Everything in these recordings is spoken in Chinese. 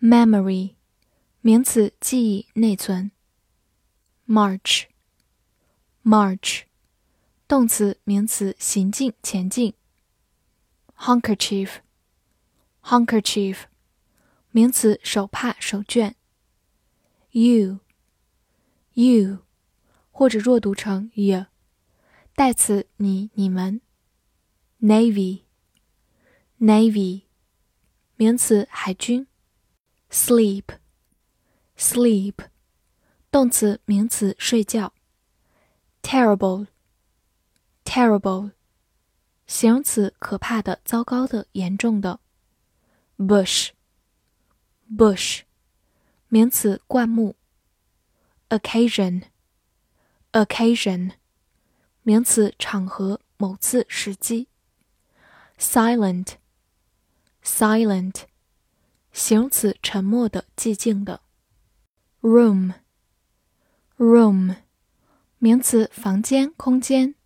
Memory，名词，记忆、内存。March，march，动词、名词，行进、前进。Handkerchief，handkerchief，名词，手帕、手绢。You，you。或者弱读成 yu 代词你、你们。Navy，Navy，名词海军。Sleep，Sleep，动词名词睡觉。Terrible，Terrible，形容词可怕的、糟糕的、严重的。Bush，Bush，名词灌木。Occasion。occasion，名词，场合，某次时机。silent，silent， 形容词，沉默的，寂静的。room，room，名词，房间，空间。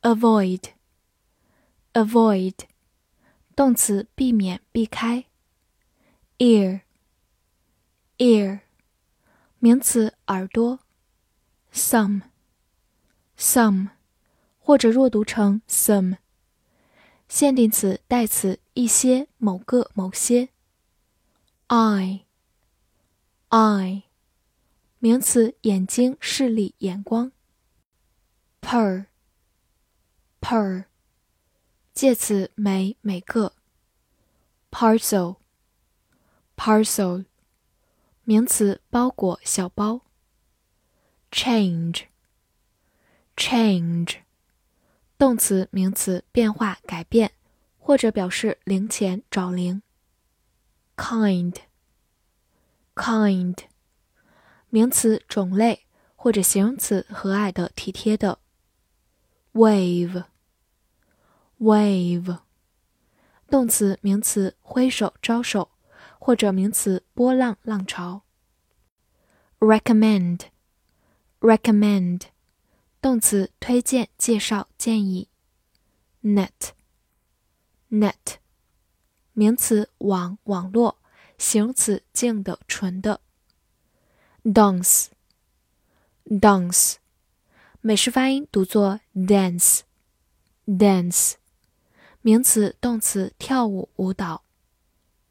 avoid，avoid，动词，避免，避开。ear，ear，名词，耳朵。some, some，或者弱读成 some。限定词、代词一些、某个、某些。Eye, eye，名词眼睛、视力、眼光。per, per，介词每、每个。parcel, parcel，名词包裹、小包。change, change，动词、名词，变化、改变，或者表示零钱、找零。Kind, kind，名词，种类，或者形容词，和蔼的、体贴的。wave, wave，动词、名词，挥手、招手，或者名词，波浪、浪潮。recommend recommend，动词，推荐、介绍、建议。net，net，名词，网、网络；形容词，静的、纯的。dance，dance，美式发音读作 dance，dance，名词、动词，跳舞、舞蹈。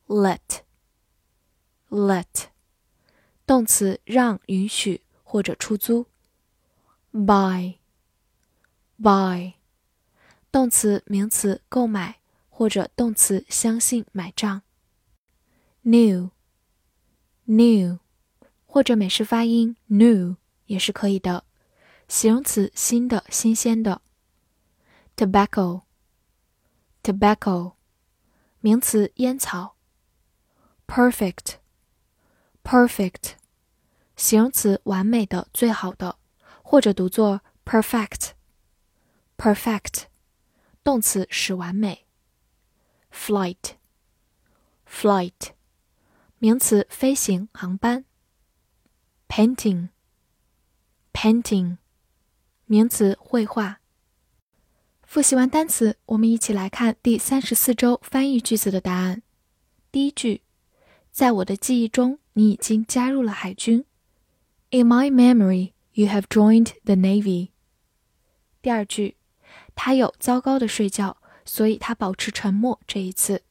let，let，动词，让、允许。或者出租，buy，buy，动词、名词，购买，或者动词，相信、买账。new，new，或者美式发音 new 也是可以的，形容词，新的、新鲜的。tobacco，tobacco，名词，烟草。perfect，perfect。形容词，完美的，最好的，或者读作 perfect。perfect，动词，使完美。flight。flight，名词，飞行，航班。painting。painting，名词，绘画。复习完单词，我们一起来看第三十四周翻译句子的答案。第一句，在我的记忆中，你已经加入了海军。In my memory, you have joined the navy. 第二句，他有糟糕的睡觉，所以他保持沉默。这一次，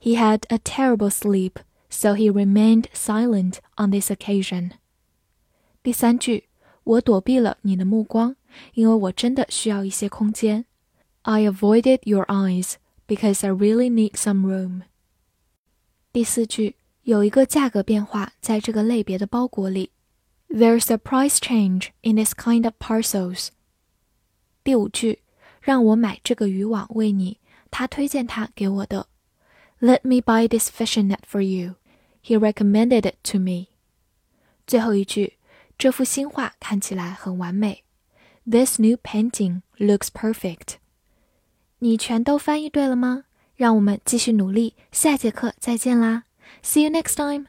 He had a terrible sleep, so he remained silent on this occasion. 第三句，我躲避了你的目光，因为我真的需要一些空间。I avoided your eyes because I really need some room. 第四句，有一个价格变化在这个类别的包裹里。There's a price change in this kind of parcels. 第五句， 让我买这个渔网为你。他推荐它给我的。Let me buy this fishing net for you. He recommended it to me。最后一句，这幅新画看起来很完美。This new painting looks perfect。你全都翻译对了吗？让我们继续努力，下节课再见啦！See you next time.